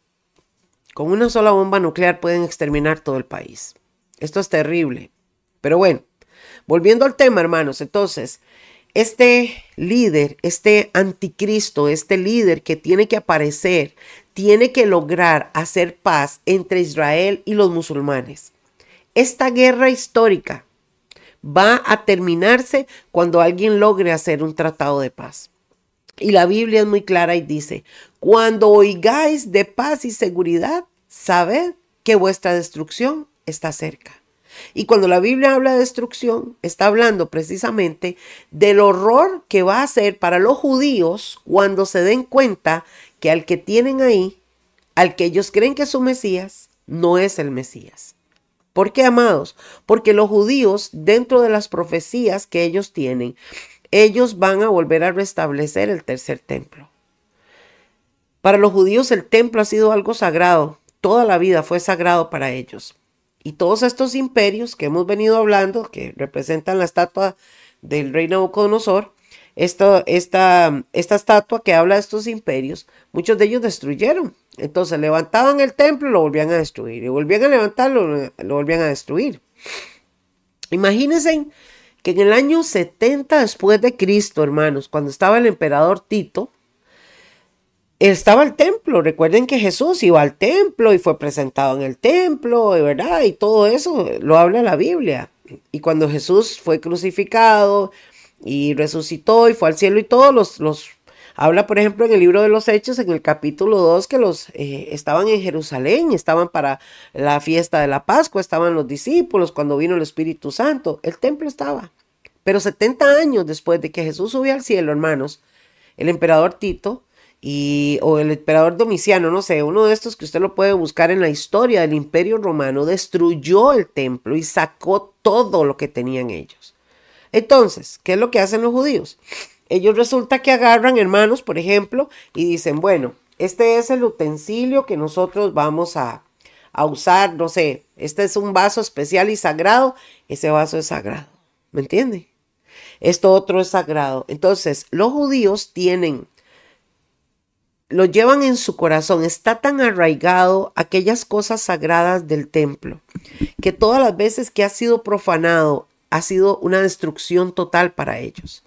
Speaker 1: con una sola bomba nuclear pueden exterminar todo el país. Esto es terrible. Pero bueno, volviendo al tema, hermanos, entonces, este líder, este anticristo, este líder que tiene que aparecer, tiene que lograr hacer paz entre Israel y los musulmanes. Esta guerra histórica va a terminarse cuando alguien logre hacer un tratado de paz. Y la Biblia es muy clara y dice, cuando oigáis de paz y seguridad, sabed que vuestra destrucción está cerca. Y cuando la Biblia habla de destrucción, está hablando precisamente del horror que va a ser para los judíos cuando se den cuenta que al que tienen ahí, al que ellos creen que es su Mesías, no es el Mesías. ¿Por qué, amados? Porque los judíos, dentro de las profecías que ellos tienen, ellos van a volver a restablecer el tercer templo. Para los judíos el templo ha sido algo sagrado, toda la vida fue sagrado para ellos. Y todos estos imperios que hemos venido hablando, que representan la estatua del rey Nabucodonosor, esta, esta, esta estatua que habla de estos imperios, muchos de ellos destruyeron. Entonces levantaban el templo y lo volvían a destruir. Y volvían a levantarlo, lo volvían a destruir. Imagínense que en el año 70 después de Cristo, hermanos, cuando estaba el emperador Tito, estaba el templo. Recuerden que Jesús iba al templo y fue presentado en el templo, ¿verdad? Y todo eso lo habla la Biblia. Y cuando Jesús fue crucificado y resucitó y fue al cielo y todos los, los habla, por ejemplo, en el libro de los Hechos, en el capítulo 2, que los eh, estaban en Jerusalén, estaban para la fiesta de la Pascua, estaban los discípulos cuando vino el Espíritu Santo. El templo estaba. Pero 70 años después de que Jesús subió al cielo, hermanos, el emperador Tito y, o el emperador Domiciano, no sé, uno de estos que usted lo puede buscar en la historia del imperio romano, destruyó el templo y sacó todo lo que tenían ellos. Entonces, ¿qué es lo que hacen los judíos? Ellos resulta que agarran, hermanos, por ejemplo, y dicen, bueno, este es el utensilio que nosotros vamos a, a usar, no sé, este es un vaso especial y sagrado, ese vaso es sagrado, ¿me entiende? Esto otro es sagrado. Entonces, los judíos tienen lo llevan en su corazón, está tan arraigado aquellas cosas sagradas del templo, que todas las veces que ha sido profanado ha sido una destrucción total para ellos.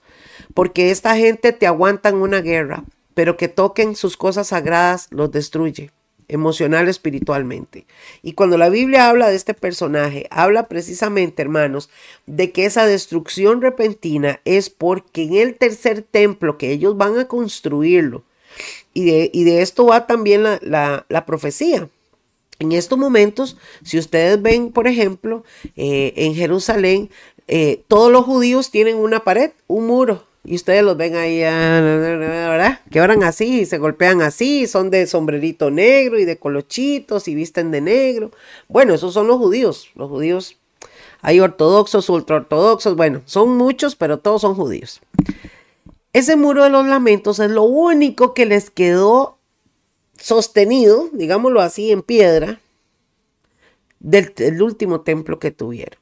Speaker 1: Porque esta gente te aguantan una guerra, pero que toquen sus cosas sagradas los destruye emocional, espiritualmente. Y cuando la Biblia habla de este personaje, habla precisamente, hermanos, de que esa destrucción repentina es porque en el tercer templo que ellos van a construirlo, y de, esto va también la, profecía. En estos momentos, si ustedes ven, por ejemplo, eh, en Jerusalén, eh, todos los judíos tienen una pared, un muro, y ustedes los ven ahí, ah, ¿verdad? Que oran así, se golpean así, son de sombrerito negro y de colochitos y visten de negro. Bueno, esos son los judíos. Los judíos, hay ortodoxos, ultraortodoxos, bueno, son muchos, pero todos son judíos. Ese muro de los lamentos es lo único que les quedó sostenido, digámoslo así, en piedra, del, último templo que tuvieron.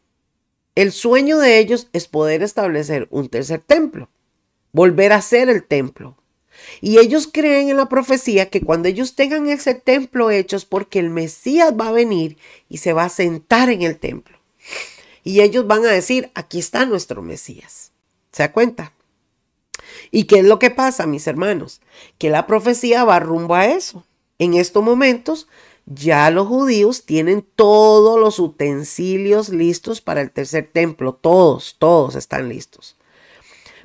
Speaker 1: El sueño de ellos es poder establecer un tercer templo, volver a ser el templo. Y ellos creen en la profecía que cuando ellos tengan ese templo hecho es porque el Mesías va a venir y se va a sentar en el templo. Y ellos van a decir, aquí está nuestro Mesías. ¿Se da cuenta? ¿Y qué es lo que pasa, mis hermanos? Que la profecía va rumbo a eso. En estos momentos ya los judíos tienen todos los utensilios listos para el tercer templo. Todos, todos están listos.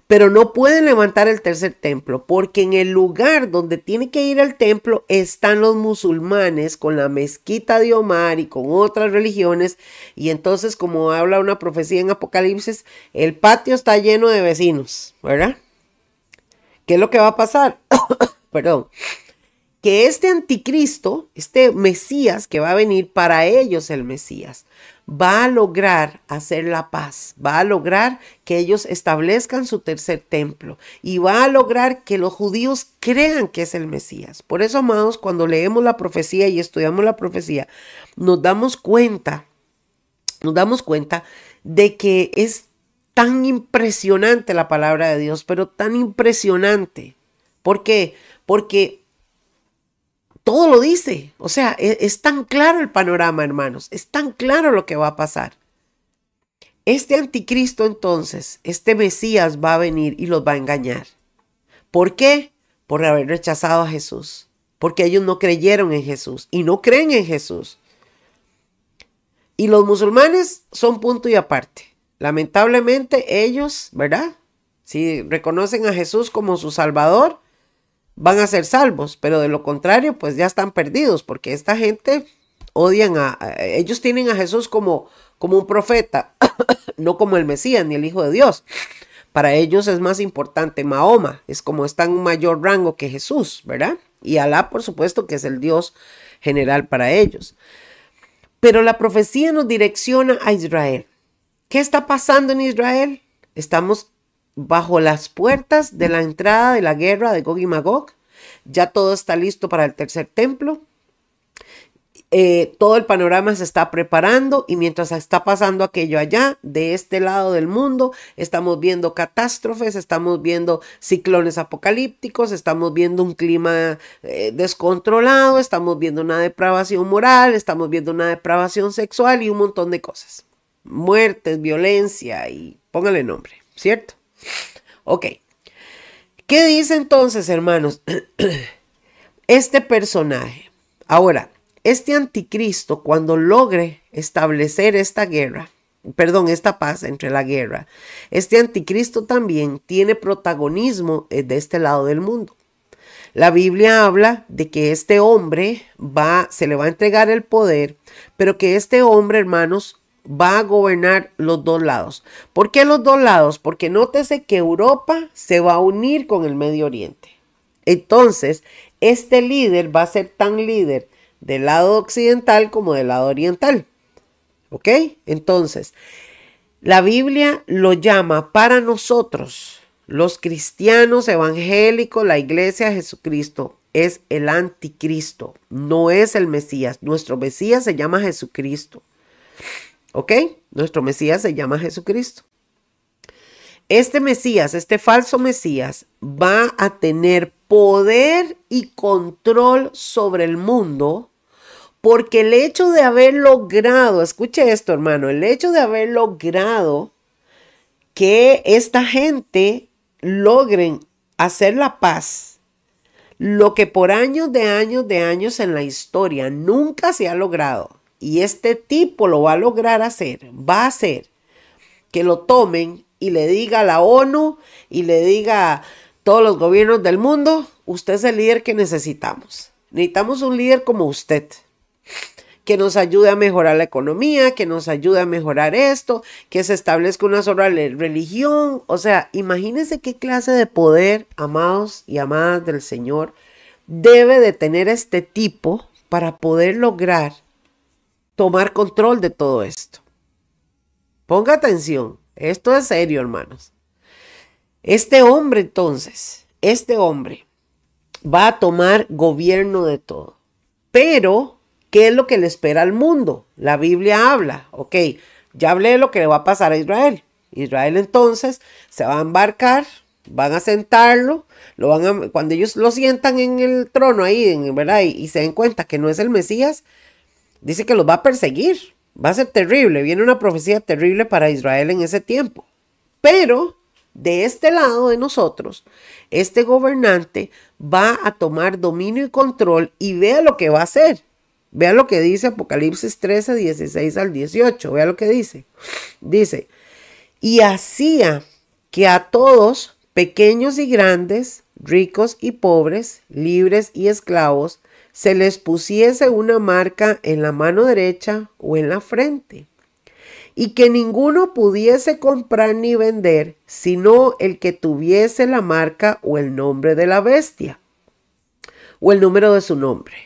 Speaker 1: Pero no pueden levantar el tercer templo porque en el lugar donde tiene que ir el templo están los musulmanes con la mezquita de Omar y con otras religiones. Y entonces, como habla una profecía en Apocalipsis, el patio está lleno de vecinos, ¿verdad? ¿Qué es lo que va a pasar? Perdón. Que este anticristo, este Mesías que va a venir, para ellos el Mesías, va a lograr hacer la paz, va a lograr que ellos establezcan su tercer templo y va a lograr que los judíos crean que es el Mesías. Por eso, amados, cuando leemos la profecía y estudiamos la profecía, nos damos cuenta, nos damos cuenta de que es tan impresionante la palabra de Dios, pero tan impresionante. ¿Por qué? Porque todo lo dice. O sea, es, es, tan claro el panorama, hermanos. Es tan claro lo que va a pasar. Este anticristo entonces, este Mesías va a venir y los va a engañar. ¿Por qué? Por haber rechazado a Jesús. Porque ellos no creyeron en Jesús y no creen en Jesús. Y los musulmanes son punto y aparte. Lamentablemente ellos, ¿verdad? Si reconocen a Jesús como su Salvador, van a ser salvos, pero de lo contrario, pues ya están perdidos, porque esta gente odian a, ellos tienen a Jesús como, como un profeta, no como el Mesías ni el Hijo de Dios. Para ellos es más importante Mahoma, es como está en un mayor rango que Jesús, ¿verdad? Y Alá, por supuesto, que es el Dios general para ellos. Pero la profecía nos direcciona a Israel. ¿Qué está pasando en Israel? Estamos bajo las puertas de la entrada de la guerra de Gog y Magog. Ya todo está listo para el tercer templo. Eh, todo el panorama se está preparando y mientras está pasando aquello allá, de este lado del mundo, estamos viendo catástrofes, estamos viendo ciclones apocalípticos, estamos viendo un clima eh, descontrolado, estamos viendo una depravación moral, estamos viendo una depravación sexual y un montón de cosas. Muertes, violencia y póngale nombre, ¿cierto? Ok. ¿Qué dice entonces, hermanos? este personaje. Ahora, este anticristo, cuando logre establecer esta guerra, perdón, esta paz entre la guerra, este anticristo también tiene protagonismo eh, de este lado del mundo. La Biblia habla de que este hombre va, se le va a entregar el poder, pero que este hombre, hermanos, va a gobernar los dos lados. ¿Por qué los dos lados? Porque nótese que Europa se va a unir con el Medio Oriente. Entonces, este líder va a ser tan líder del lado occidental como del lado oriental. ¿Ok? Entonces, la Biblia lo llama para nosotros, los cristianos evangélicos, la iglesia de Jesucristo, es el anticristo, no es el Mesías. Nuestro Mesías se llama Jesucristo. ¿Ok? Nuestro Mesías se llama Jesucristo. Este Mesías, este falso Mesías, va a tener poder y control sobre el mundo porque el hecho de haber logrado, escuche esto hermano, el hecho de haber logrado que esta gente logren hacer la paz, lo que por años de años de años en la historia nunca se ha logrado, y este tipo lo va a lograr hacer, va a hacer que lo tomen y le diga a la ONU y le diga a todos los gobiernos del mundo, usted es el líder que necesitamos. Necesitamos un líder como usted que nos ayude a mejorar la economía, que nos ayude a mejorar esto, que se establezca una sola religión. O sea, imagínense qué clase de poder, amados y amadas del Señor, debe de tener este tipo para poder lograr tomar control de todo esto. Ponga atención, esto es serio, hermanos. Este hombre entonces, este hombre va a tomar gobierno de todo, pero ¿Qué es lo que le espera al mundo? La Biblia habla, ok, ya hablé de lo que le va a pasar a Israel. Israel entonces se va a embarcar, van a sentarlo, lo van a, cuando ellos lo sientan en el trono ahí, en, ¿verdad? Y, y se den cuenta que no es el Mesías, dice que los va a perseguir. Va a ser terrible, viene una profecía terrible para Israel en ese tiempo. Pero de este lado de nosotros, este gobernante va a tomar dominio y control y vea lo que va a hacer. Vea lo que dice Apocalipsis 13, 16 al 18. Vea lo que dice. Dice, y hacía que a todos, pequeños y grandes, ricos y pobres, libres y esclavos, se les pusiese una marca en la mano derecha o en la frente, y que ninguno pudiese comprar ni vender, sino el que tuviese la marca o el nombre de la bestia, o el número de su nombre.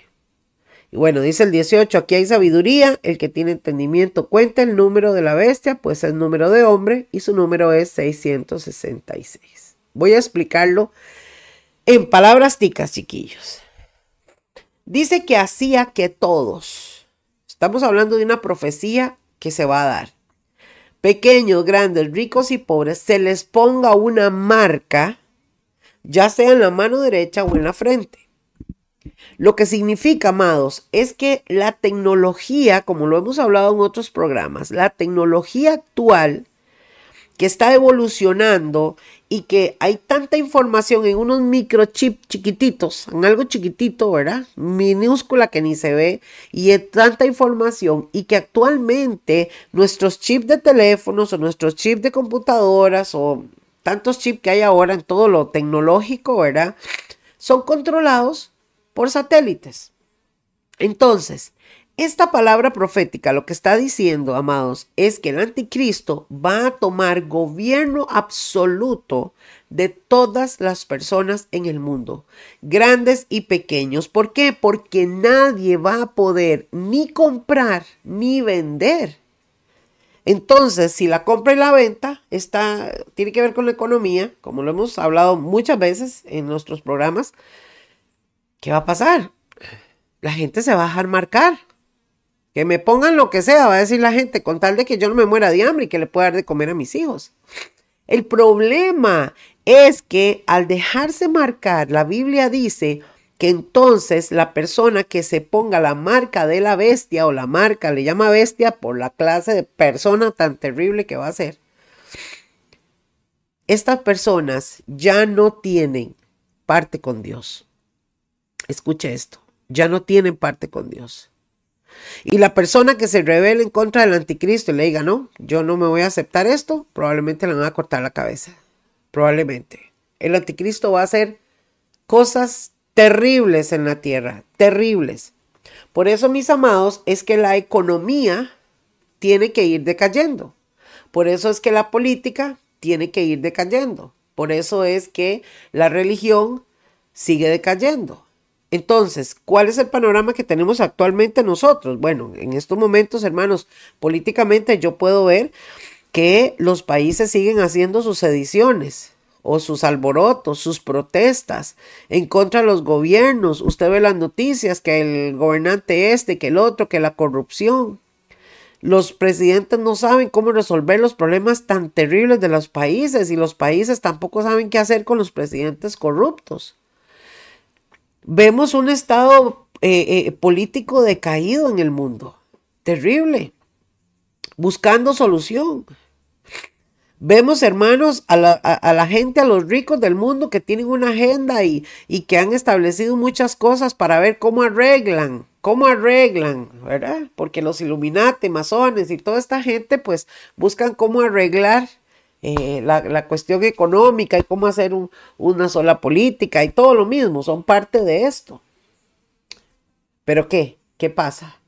Speaker 1: Y bueno, dice el 18, aquí hay sabiduría, el que tiene entendimiento cuenta el número de la bestia, pues es número de hombre y su número es 666. Voy a explicarlo en palabras ticas, chiquillos. Dice que hacía que todos, estamos hablando de una profecía que se va a dar, pequeños, grandes, ricos y pobres, se les ponga una marca, ya sea en la mano derecha o en la frente. Lo que significa, amados, es que la tecnología, como lo hemos hablado en otros programas, la tecnología actual que está evolucionando y que hay tanta información en unos microchips chiquititos, en algo chiquitito, ¿verdad? Minúscula que ni se ve, y es tanta información y que actualmente nuestros chips de teléfonos o nuestros chips de computadoras o tantos chips que hay ahora en todo lo tecnológico, ¿verdad? son controlados por satélites. Entonces, esta palabra profética lo que está diciendo, amados, es que el anticristo va a tomar gobierno absoluto de todas las personas en el mundo, grandes y pequeños. ¿Por qué? Porque nadie va a poder ni comprar ni vender. Entonces, si la compra y la venta está, tiene que ver con la economía, como lo hemos hablado muchas veces en nuestros programas, ¿qué va a pasar? La gente se va a dejar marcar que me pongan lo que sea, va a decir la gente, con tal de que yo no me muera de hambre y que le pueda dar de comer a mis hijos. El problema es que al dejarse marcar, la Biblia dice que entonces la persona que se ponga la marca de la bestia o la marca le llama bestia por la clase de persona tan terrible que va a ser, estas personas ya no tienen parte con Dios. Escuche esto, ya no tienen parte con Dios. Y la persona que se revele en contra del anticristo y le diga, no, yo no me voy a aceptar esto, probablemente le van a cortar la cabeza. Probablemente. El anticristo va a hacer cosas terribles en la tierra, terribles. Por eso, mis amados, es que la economía tiene que ir decayendo. Por eso es que la política tiene que ir decayendo. Por eso es que la religión sigue decayendo. Entonces, ¿cuál es el panorama que tenemos actualmente nosotros? Bueno, en estos momentos, hermanos, políticamente yo puedo ver que los países siguen haciendo sus ediciones o sus alborotos, sus protestas en contra de los gobiernos. Usted ve las noticias que el gobernante este, que el otro, que la corrupción. Los presidentes no saben cómo resolver los problemas tan terribles de los países y los países tampoco saben qué hacer con los presidentes corruptos. Vemos un estado eh, eh, político decaído en el mundo, terrible, buscando solución. Vemos, hermanos, a la, gente, a los ricos del mundo que tienen una agenda y, y, que han establecido muchas cosas para ver cómo arreglan, cómo arreglan, ¿verdad? Porque los Illuminati, masones y toda esta gente, pues buscan cómo arreglar eh, la, cuestión económica y cómo hacer una sola política y todo lo mismo, son parte de esto. Pero ¿qué? ¿Qué pasa?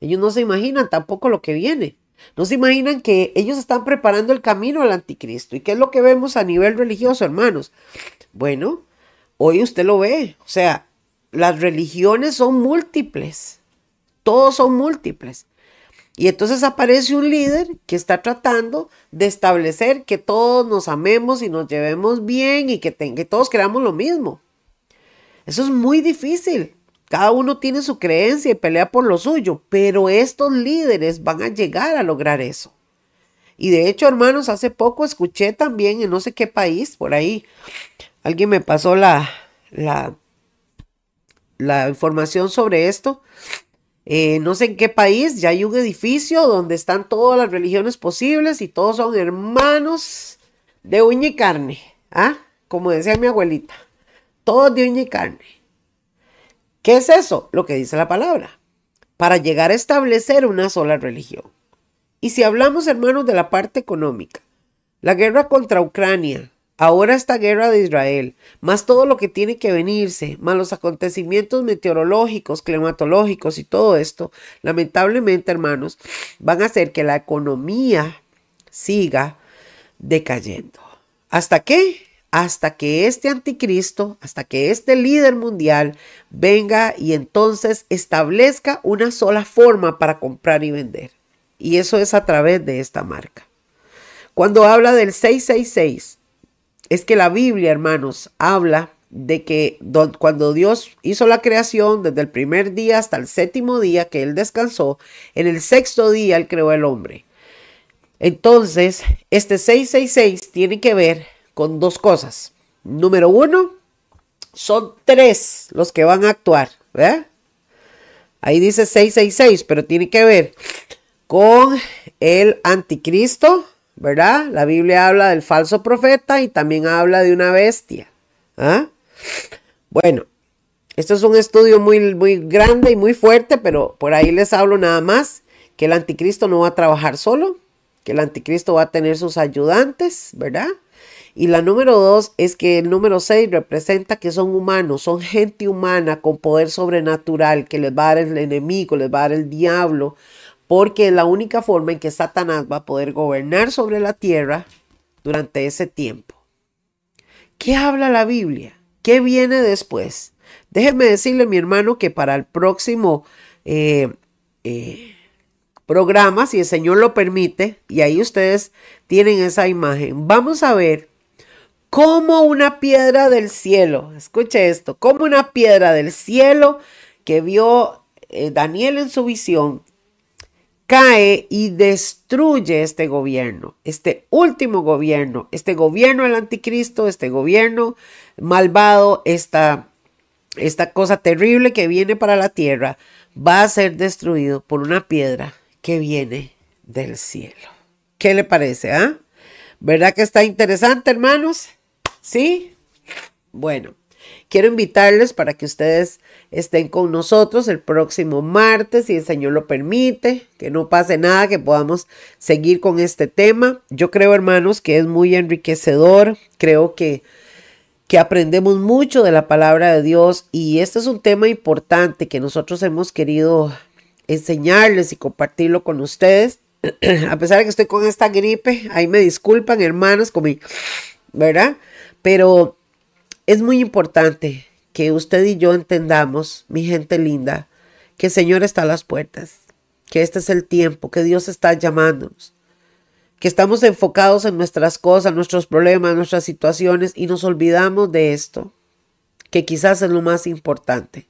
Speaker 1: Ellos no se imaginan tampoco lo que viene. No se imaginan que ellos están preparando el camino al anticristo. ¿Y qué es lo que vemos a nivel religioso, hermanos? Bueno, hoy usted lo ve. O sea, las religiones son múltiples. Todos son múltiples. Y entonces aparece un líder que está tratando de establecer que todos nos amemos y nos llevemos bien y que, todos creamos lo mismo. Eso es muy difícil. Cada uno tiene su creencia y pelea por lo suyo, pero estos líderes van a llegar a lograr eso. Y de hecho, hermanos, hace poco escuché también en no sé qué país, por ahí, alguien me pasó la, la, la información sobre esto, eh, no sé en qué país, ya hay un edificio donde están todas las religiones posibles y todos son hermanos de uña y carne. ¿Ah? Como decía mi abuelita, todos de uña y carne. ¿Qué es eso? Lo que dice la palabra. Para llegar a establecer una sola religión. Y si hablamos, hermanos, de la parte económica, la guerra contra Ucrania, Ahora esta guerra de Israel, más todo lo que tiene que venirse, más los acontecimientos meteorológicos, climatológicos y todo esto, lamentablemente, hermanos, van a hacer que la economía siga decayendo. ¿Hasta qué? Hasta que este anticristo, hasta que este líder mundial venga y entonces establezca una sola forma para comprar y vender. Y eso es a través de esta marca. Cuando habla del 666, es que la Biblia, hermanos, habla de que cuando Dios hizo la creación, desde el primer día hasta el séptimo día que Él descansó, en el sexto día Él creó el hombre. Entonces, este 666 tiene que ver con dos cosas. Número uno, son tres los que van a actuar. Ahí dice 666, pero tiene que ver con el anticristo, ¿verdad? La Biblia habla del falso profeta y también habla de una bestia. ¿ah? Bueno, esto es un estudio muy, muy grande y muy fuerte, pero por ahí les hablo nada más que el anticristo no va a trabajar solo, que el anticristo va a tener sus ayudantes, ¿verdad? Y la número dos es que el número seis representa que son humanos, son gente humana con poder sobrenatural que les va a dar el enemigo, les va a dar el diablo, porque es la única forma en que Satanás va a poder gobernar sobre la tierra durante ese tiempo. ¿Qué habla la Biblia? ¿Qué viene después? Déjenme decirle, mi hermano, que para el próximo eh, eh, programa, si el Señor lo permite, y ahí ustedes tienen esa imagen, vamos a ver cómo una piedra del cielo, escuche esto, como una piedra del cielo que vio eh, Daniel en su visión, cae y destruye este gobierno, este último gobierno, este gobierno del anticristo, este gobierno malvado, esta, esta cosa terrible que viene para la tierra, va a ser destruido por una piedra que viene del cielo. ¿Qué le parece? Ah? ¿Verdad que está interesante, hermanos? ¿Sí? Bueno, quiero invitarles para que ustedes estén con nosotros el próximo martes, si el Señor lo permite, que no pase nada, que podamos seguir con este tema. Yo creo, hermanos, que es muy enriquecedor, creo que, que aprendemos mucho de la palabra de Dios y este es un tema importante que nosotros hemos querido enseñarles y compartirlo con ustedes. A pesar de que estoy con esta gripe, ahí me disculpan, hermanos, con ¿verdad? Pero es muy importante que usted y yo entendamos, mi gente linda, que el Señor está a las puertas, que este es el tiempo, que Dios está llamándonos, que estamos enfocados en nuestras cosas, nuestros problemas, nuestras situaciones y nos olvidamos de esto, que quizás es lo más importante.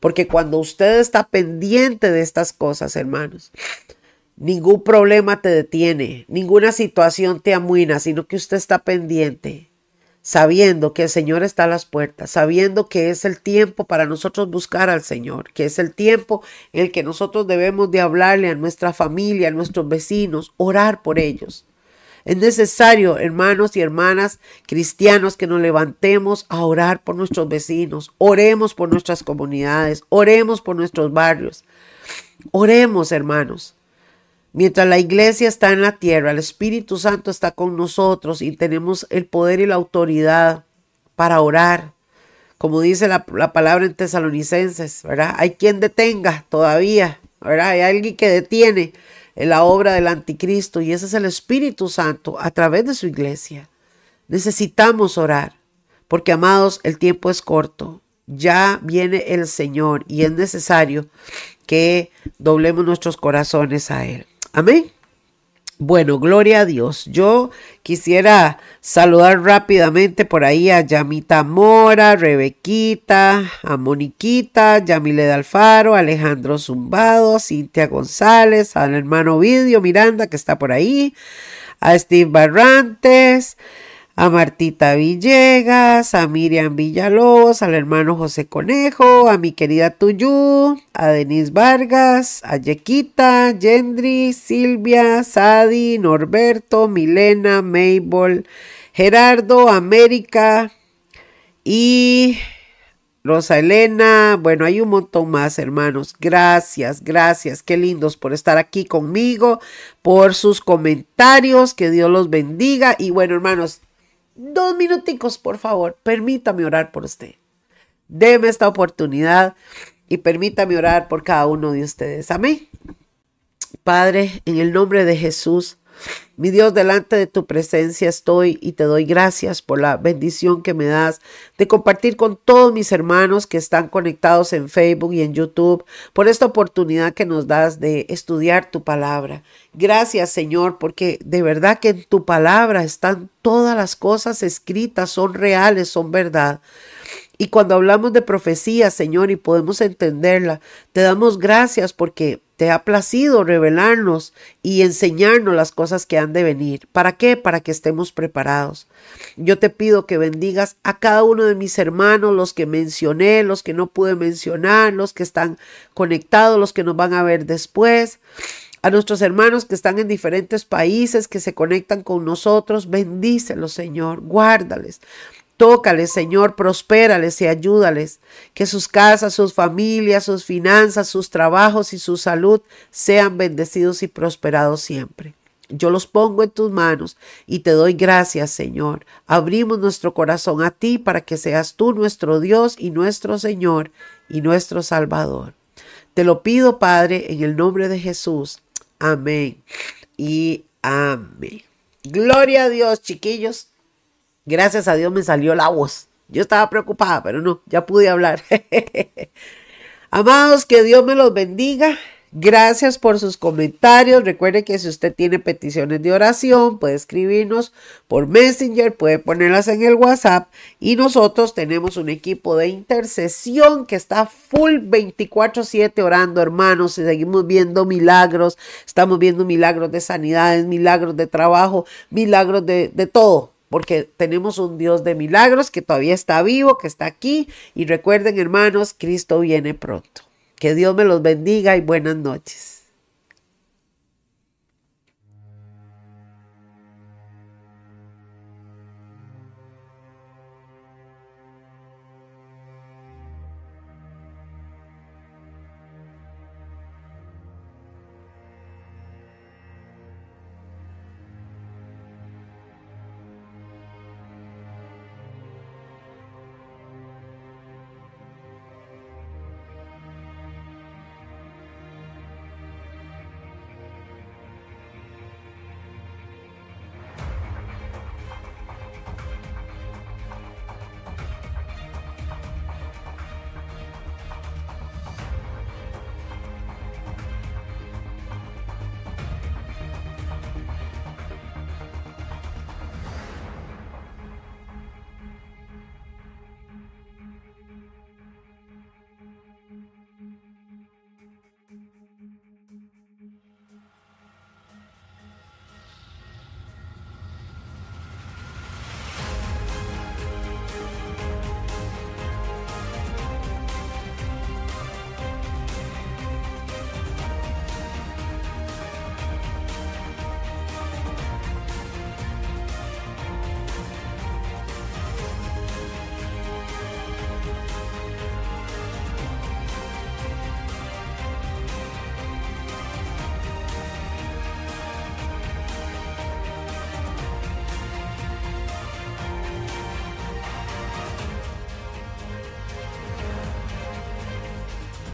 Speaker 1: Porque cuando usted está pendiente de estas cosas, hermanos, ningún problema te detiene, ninguna situación te amuina, sino que usted está pendiente sabiendo que el Señor está a las puertas, sabiendo que es el tiempo para nosotros buscar al Señor, que es el tiempo en el que nosotros debemos de hablarle a nuestra familia, a nuestros vecinos, orar por ellos. Es necesario, hermanos y hermanas cristianos, que nos levantemos a orar por nuestros vecinos, oremos por nuestras comunidades, oremos por nuestros barrios. Oremos, hermanos. Mientras la iglesia está en la tierra, el Espíritu Santo está con nosotros y tenemos el poder y la autoridad para orar. Como dice la, palabra en tesalonicenses, ¿verdad? Hay quien detenga todavía, ¿verdad? Hay alguien que detiene la obra del anticristo y ese es el Espíritu Santo a través de su iglesia. Necesitamos orar porque, amados, el tiempo es corto. Ya viene el Señor y es necesario que doblemos nuestros corazones a Él. Amén. Bueno, gloria a Dios. Yo quisiera saludar rápidamente por ahí a Yamita Mora, Rebequita, a Moniquita, Yamile Alfaro, Alejandro Zumbado, Cintia González, al hermano Vidio Miranda que está por ahí, a Steve Barrantes, a Martita Villegas, a Miriam Villalobos, al hermano José Conejo, a mi querida Tuyú, a Denise Vargas, a Yequita, Yendri, Silvia, Sadi, Norberto, Milena, Mabel, Gerardo, América y Rosa Elena, bueno, hay un montón más, hermanos. Gracias, gracias, qué lindos por estar aquí conmigo, por sus comentarios, que Dios los bendiga. Y bueno, hermanos, dos minuticos, por favor, permítame orar por usted. Deme esta oportunidad y permítame orar por cada uno de ustedes. Amén. Padre, en el nombre de Jesús, mi Dios, delante de tu presencia estoy y te doy gracias por la bendición que me das de compartir con todos mis hermanos que están conectados en Facebook y en YouTube, por esta oportunidad que nos das de estudiar tu palabra. Gracias, Señor, porque de verdad que en tu palabra están todas las cosas escritas, son reales, son verdad. Y cuando hablamos de profecía, Señor, y podemos entenderla, te damos gracias porque te ha placido revelarnos y enseñarnos las cosas que han de venir. ¿Para qué? Para que estemos preparados. Yo te pido que bendigas a cada uno de mis hermanos, los que mencioné, los que no pude mencionar, los que están conectados, los que nos van a ver después. A nuestros hermanos que están en diferentes países, que se conectan con nosotros, bendícelos, Señor, guárdales. Tócales, Señor, prospérales y ayúdales, que sus casas, sus familias, sus finanzas, sus trabajos y su salud sean bendecidos y prosperados siempre. Yo los pongo en tus manos y te doy gracias, Señor. Abrimos nuestro corazón a ti para que seas tú nuestro Dios y nuestro Señor y nuestro Salvador. Te lo pido, Padre, en el nombre de Jesús. Amén y amén. Gloria a Dios, chiquillos. Gracias a Dios me salió la voz. Yo estaba preocupada, pero no, ya pude hablar. Amados, que Dios me los bendiga. Gracias por sus comentarios. Recuerde que si usted tiene peticiones de oración, puede escribirnos por Messenger, puede ponerlas en el WhatsApp. Y nosotros tenemos un equipo de intercesión que está full 24/7 orando, hermanos. Y seguimos viendo milagros. Estamos viendo milagros de sanidades, milagros de trabajo, milagros de, de todo porque tenemos un Dios de milagros que todavía está vivo, que está aquí. Y recuerden, hermanos, Cristo viene pronto. Que Dios me los bendiga y buenas noches.